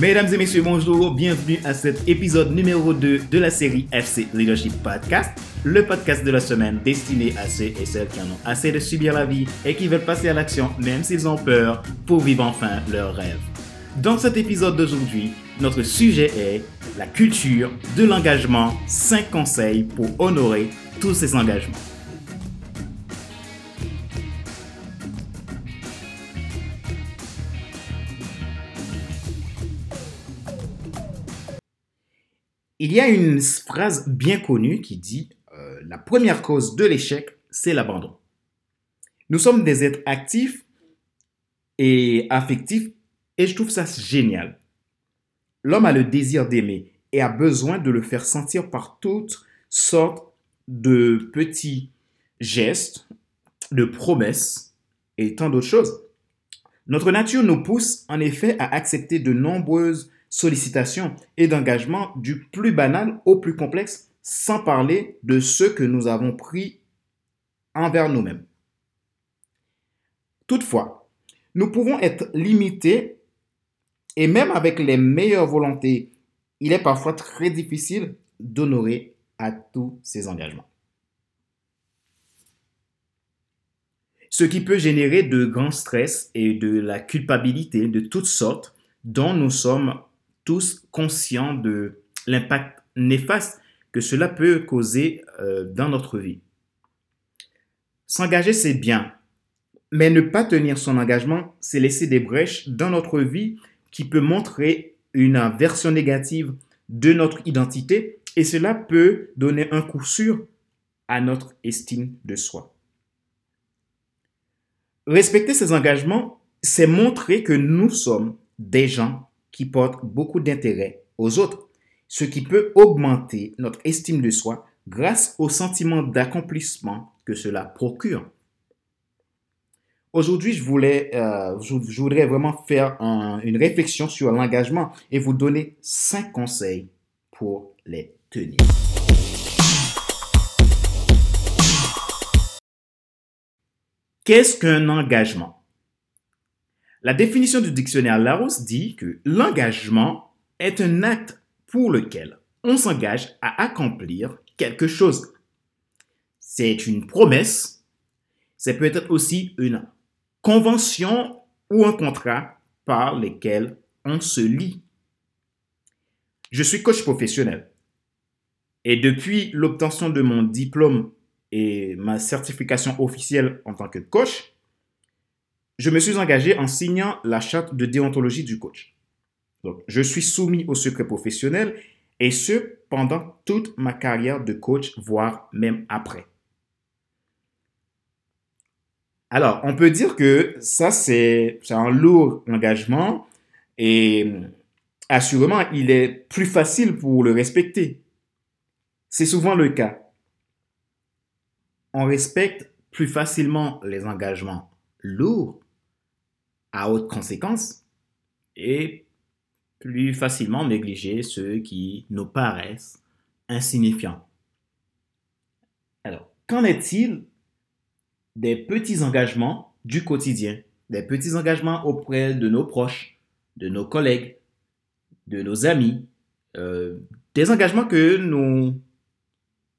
Mesdames et messieurs, bonjour, bienvenue à cet épisode numéro 2 de la série FC Leadership Podcast, le podcast de la semaine destiné à ceux et celles qui en ont assez de subir la vie et qui veulent passer à l'action même s'ils ont peur pour vivre enfin leurs rêves. Dans cet épisode d'aujourd'hui, notre sujet est la culture de l'engagement, 5 conseils pour honorer tous ces engagements. Il y a une phrase bien connue qui dit euh, La première cause de l'échec, c'est l'abandon. Nous sommes des êtres actifs et affectifs et je trouve ça génial. L'homme a le désir d'aimer et a besoin de le faire sentir par toutes sortes de petits gestes, de promesses et tant d'autres choses. Notre nature nous pousse en effet à accepter de nombreuses sollicitations et d'engagement du plus banal au plus complexe, sans parler de ceux que nous avons pris envers nous-mêmes. Toutefois, nous pouvons être limités et même avec les meilleures volontés, il est parfois très difficile d'honorer à tous ces engagements. Ce qui peut générer de grands stress et de la culpabilité de toutes sortes dont nous sommes conscients de l'impact néfaste que cela peut causer euh, dans notre vie. S'engager, c'est bien, mais ne pas tenir son engagement, c'est laisser des brèches dans notre vie qui peut montrer une version négative de notre identité et cela peut donner un coup sûr à notre estime de soi. Respecter ses engagements, c'est montrer que nous sommes des gens qui portent beaucoup d'intérêt aux autres, ce qui peut augmenter notre estime de soi grâce au sentiment d'accomplissement que cela procure. Aujourd'hui, je, voulais, euh, je, voudrais vraiment faire une réflexion sur l'engagement et vous donner cinq conseils pour les tenir. Qu'est-ce qu'un engagement? La définition du dictionnaire Larousse dit que l'engagement est un acte pour lequel on s'engage à accomplir quelque chose. C'est une promesse, c'est peut-être aussi une convention ou un contrat par lesquels on se lie. Je suis coach professionnel et depuis l'obtention de mon diplôme et ma certification officielle en tant que coach, je me suis engagé en signant la charte de déontologie du coach. Donc, je suis soumis au secret professionnel et ce pendant toute ma carrière de coach, voire même après. Alors, on peut dire que ça, c'est un lourd engagement et assurément, il est plus facile pour le respecter. C'est souvent le cas. On respecte plus facilement les engagements lourds à haute conséquence et plus facilement négliger ceux qui nous paraissent insignifiants. Alors, qu'en est-il des petits engagements du quotidien, des petits engagements auprès de nos proches, de nos collègues, de nos amis, euh, des engagements que nous,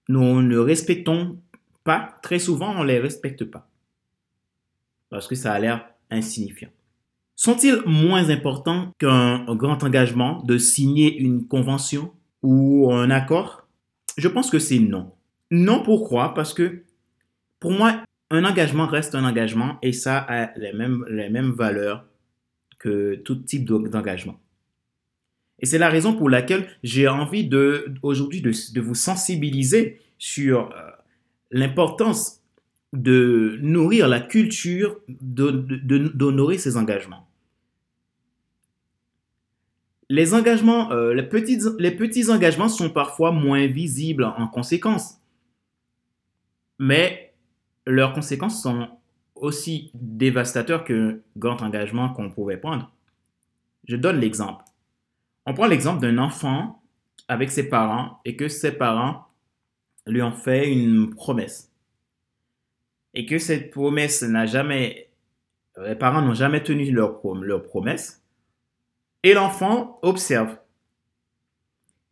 nous ne respectons pas, très souvent on ne les respecte pas, parce que ça a l'air insignifiant. Sont-ils moins importants qu'un grand engagement de signer une convention ou un accord? Je pense que c'est non. Non, pourquoi? Parce que pour moi, un engagement reste un engagement et ça a les mêmes, valeurs que tout type d'engagement. Et c'est la raison pour laquelle j'ai envie de, aujourd'hui de, de, vous sensibiliser sur euh, l'importance de nourrir la culture d'honorer ses engagements les engagements, euh, les, petits, les petits engagements sont parfois moins visibles en conséquence, mais leurs conséquences sont aussi dévastateurs que grand engagement qu'on pouvait prendre. Je donne l'exemple. On prend l'exemple d'un enfant avec ses parents et que ses parents lui ont fait une promesse. Et que cette promesse n'a jamais, les parents n'ont jamais tenu leur promesse Et l'enfant observe.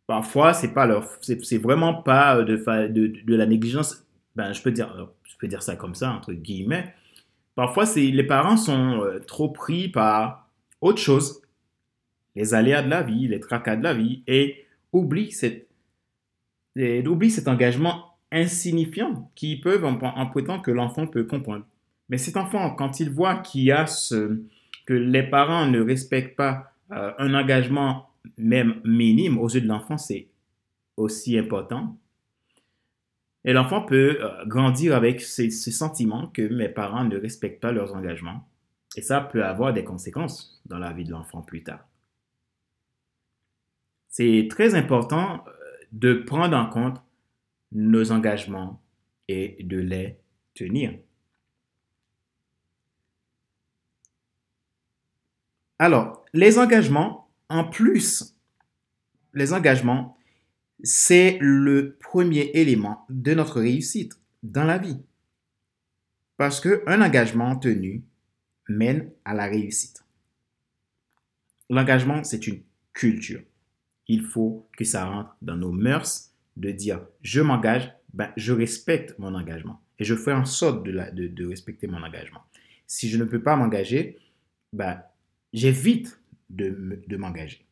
Parfois, c'est pas leur, c'est vraiment pas de, de, de, la négligence. Ben, je peux dire, je peux dire ça comme ça entre guillemets. Parfois, c'est les parents sont euh, trop pris par autre chose, les aléas de la vie, les tracas de la vie, et oublient, cette, et oublient cet engagement insignifiant qui peuvent en, en que l'enfant peut comprendre. Mais cet enfant, quand il voit qu'il y a ce, que les parents ne respectent pas euh, un engagement même minime aux yeux de l'enfant, c'est aussi important. Et l'enfant peut euh, grandir avec ce, sentiment que mes parents ne respectent pas leurs engagements. Et ça peut avoir des conséquences dans la vie de l'enfant plus tard. C'est très important euh, de prendre en compte nos engagements et de les tenir. Alors, les engagements, en plus, les engagements, c'est le premier élément de notre réussite dans la vie. Parce qu'un engagement tenu mène à la réussite. L'engagement, c'est une culture. Il faut que ça rentre dans nos mœurs de dire je m'engage, ben, je respecte mon engagement et je fais en sorte de, de, respecter mon engagement. Si je ne peux pas m'engager, ben, j'évite de, de m'engager.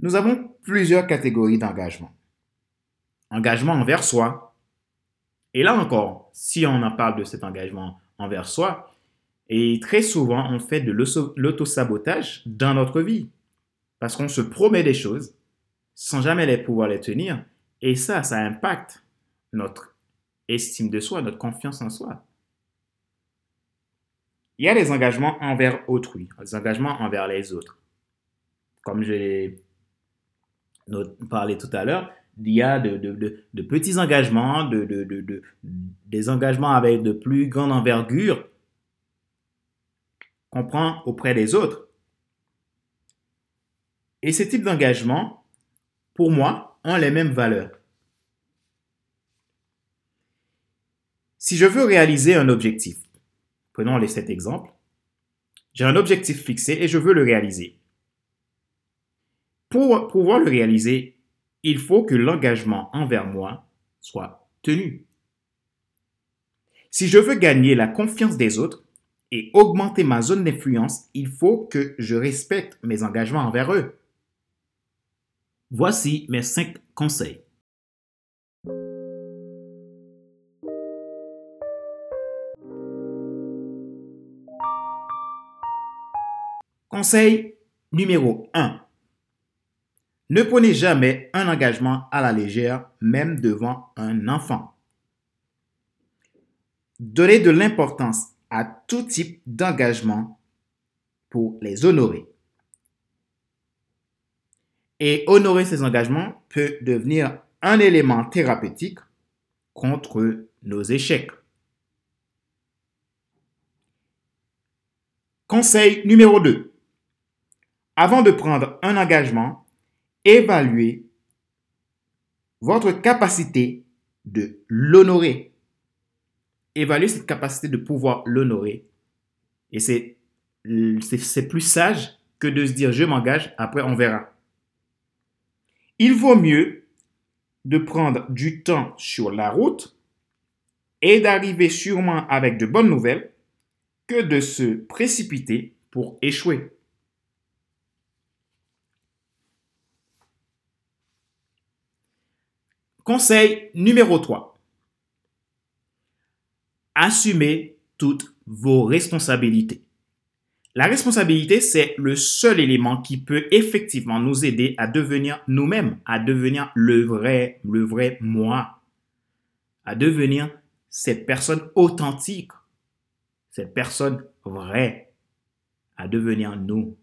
Nous avons plusieurs catégories d'engagement. Engagement envers soi. Et là encore, si on en parle de cet engagement envers soi, et très souvent on fait de l'autosabotage dans notre vie. Parce qu'on se promet des choses sans jamais les pouvoir les tenir. Et ça, ça impacte notre estime de soi, notre confiance en soi. Il y a des engagements envers autrui, des engagements envers les autres. Comme je parlé tout à l'heure, il y a de, petits engagements, des engagements avec de plus grande envergure qu'on prend auprès des autres. Et ces types d'engagements, pour moi, ont les mêmes valeurs. Si je veux réaliser un objectif, Prenons les sept exemples. J'ai un objectif fixé et je veux le réaliser. Pour pouvoir le réaliser, il faut que l'engagement envers moi soit tenu. Si je veux gagner la confiance des autres et augmenter ma zone d'influence, il faut que je respecte mes engagements envers eux. Voici mes cinq conseils. Conseil numéro 1. Ne prenez jamais un engagement à la légère, même devant un enfant. Donnez de l'importance à tout type d'engagement pour les honorer. Et honorer ces engagements peut devenir un élément thérapeutique contre nos échecs. Conseil numéro 2. Avant de prendre un engagement, évaluez votre capacité de l'honorer. Évaluez cette capacité de pouvoir l'honorer. Et c'est, plus sage que de se dire je m'engage, après on verra. Il vaut mieux de prendre du temps sur la route et d'arriver sûrement avec de bonnes nouvelles que de se précipiter pour échouer. Conseil numéro 3. Assumez toutes vos responsabilités. La responsabilité, c'est le seul élément qui peut effectivement nous aider à devenir nous-mêmes, à devenir le vrai, le vrai moi, à devenir cette personne authentique, cette personne vraie, à devenir nous.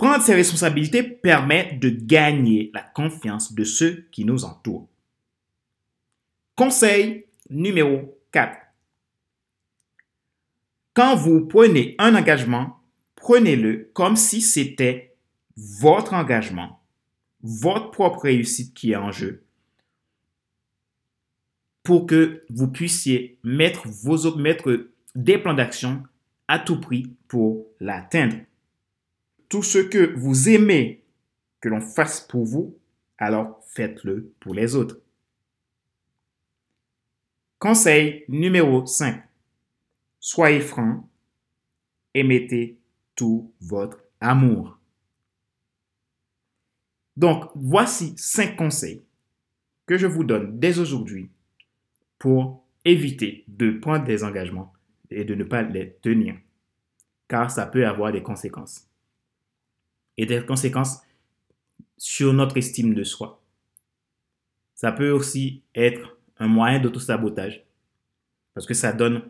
Prendre ses responsabilités permet de gagner la confiance de ceux qui nous entourent. Conseil numéro 4. Quand vous prenez un engagement, prenez-le comme si c'était votre engagement, votre propre réussite qui est en jeu, pour que vous puissiez mettre, vos, mettre des plans d'action à tout prix pour l'atteindre. Tout ce que vous aimez que l'on fasse pour vous, alors faites-le pour les autres. Conseil numéro 5. Soyez franc et mettez tout votre amour. Donc, voici cinq conseils que je vous donne dès aujourd'hui pour éviter de prendre des engagements et de ne pas les tenir, car ça peut avoir des conséquences. Et des conséquences sur notre estime de soi. Ça peut aussi être un moyen d'autosabotage, parce que ça donne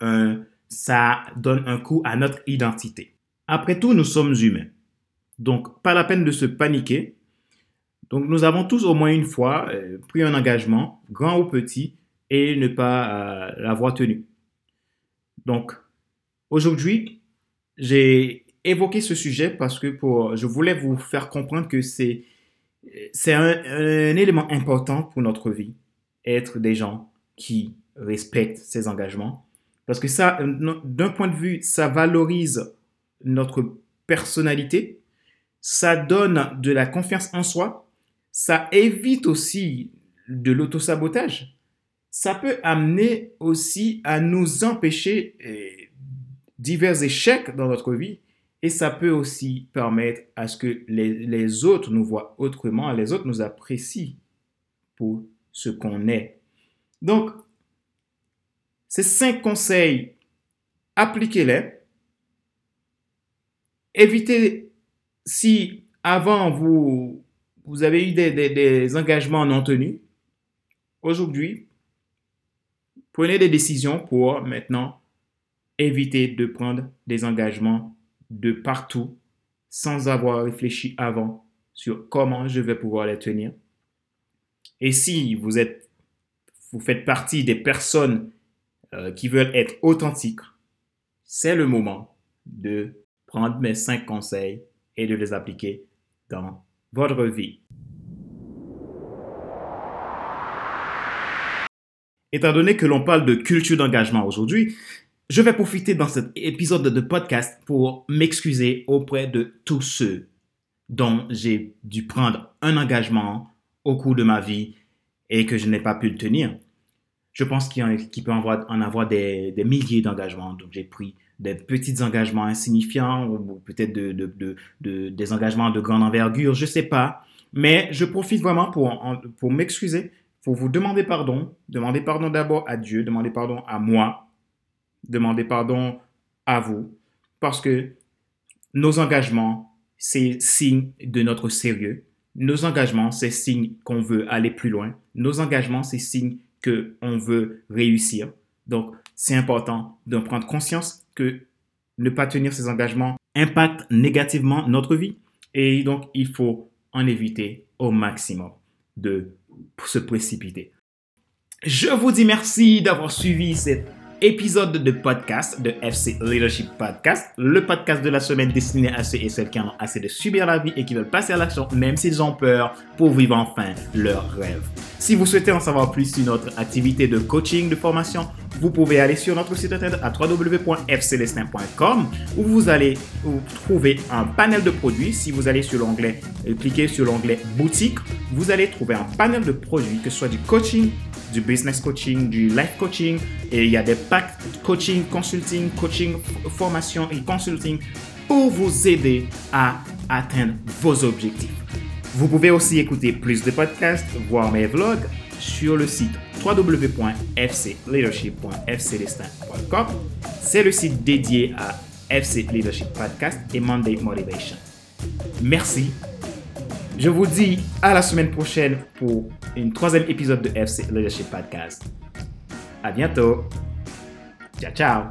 un, ça donne un coup à notre identité. Après tout, nous sommes humains. Donc, pas la peine de se paniquer. Donc, nous avons tous au moins une fois euh, pris un engagement, grand ou petit, et ne pas euh, l'avoir tenu. Donc, aujourd'hui, j'ai évoqué ce sujet parce que pour, je voulais vous faire comprendre que c'est, c'est un, un élément important pour notre vie, être des gens qui respectent ses engagements. Parce que ça, d'un point de vue, ça valorise notre personnalité, ça donne de la confiance en soi, ça évite aussi de l'autosabotage. Ça peut amener aussi à nous empêcher eh, divers échecs dans notre vie et ça peut aussi permettre à ce que les, les autres nous voient autrement, les autres nous apprécient pour ce qu'on est. Donc, ces cinq conseils, appliquez-les évitez, si avant vous, vous avez eu des, engagements non tenus, aujourd'hui, prenez des décisions pour maintenant éviter de prendre des engagements de partout sans avoir réfléchi avant sur comment je vais pouvoir les tenir. Et si vous êtes, vous faites partie des personnes euh, qui veulent être authentiques, c'est le moment de prendre mes cinq conseils et de les appliquer dans votre vie. Étant donné que l'on parle de culture d'engagement aujourd'hui, je vais profiter dans cet épisode de podcast pour m'excuser auprès de tous ceux dont j'ai dû prendre un engagement au cours de ma vie et que je n'ai pas pu le tenir. Je pense qu'il peut en avoir, des, milliers d'engagements. Donc j'ai pris des petits engagements insignifiants ou peut-être de, des engagements de grande envergure, je ne sais pas. Mais je profite vraiment pour, pour m'excuser, pour vous demander pardon. Demander pardon d'abord à Dieu, demander pardon à moi, demander pardon à vous. Parce que nos engagements, c'est signe de notre sérieux. Nos engagements, c'est signe qu'on veut aller plus loin. Nos engagements, c'est signe qu'on veut réussir. Donc, c'est important de prendre conscience que ne pas tenir ses engagements impacte négativement notre vie. Et donc, il faut en éviter au maximum de se précipiter. Je vous dis merci d'avoir suivi cette épisode de podcast de FC Leadership Podcast, le podcast de la semaine destiné à ceux et celles qui en ont assez de subir la vie et qui veulent passer à l'action même s'ils ont peur pour vivre enfin leur rêve. Si vous souhaitez en savoir plus sur notre activité de coaching, de formation, vous pouvez aller sur notre site internet à www.fcelestin.com où vous allez trouver un panel de produits. Si vous allez sur l'onglet, euh, cliquez sur l'onglet boutique, vous allez trouver un panel de produits, que ce soit du coaching, du business coaching, du life coaching, et il y a des packs coaching, consulting, coaching, formation et consulting pour vous aider à atteindre vos objectifs. Vous pouvez aussi écouter plus de podcasts, voir mes vlogs sur le site www.fcleadership.fcdestin.com. C'est le site dédié à FC Leadership Podcast et Monday Motivation. Merci. Je vous dis à la semaine prochaine pour une troisième épisode de FC Leadership Podcast. À bientôt. Ciao, ciao.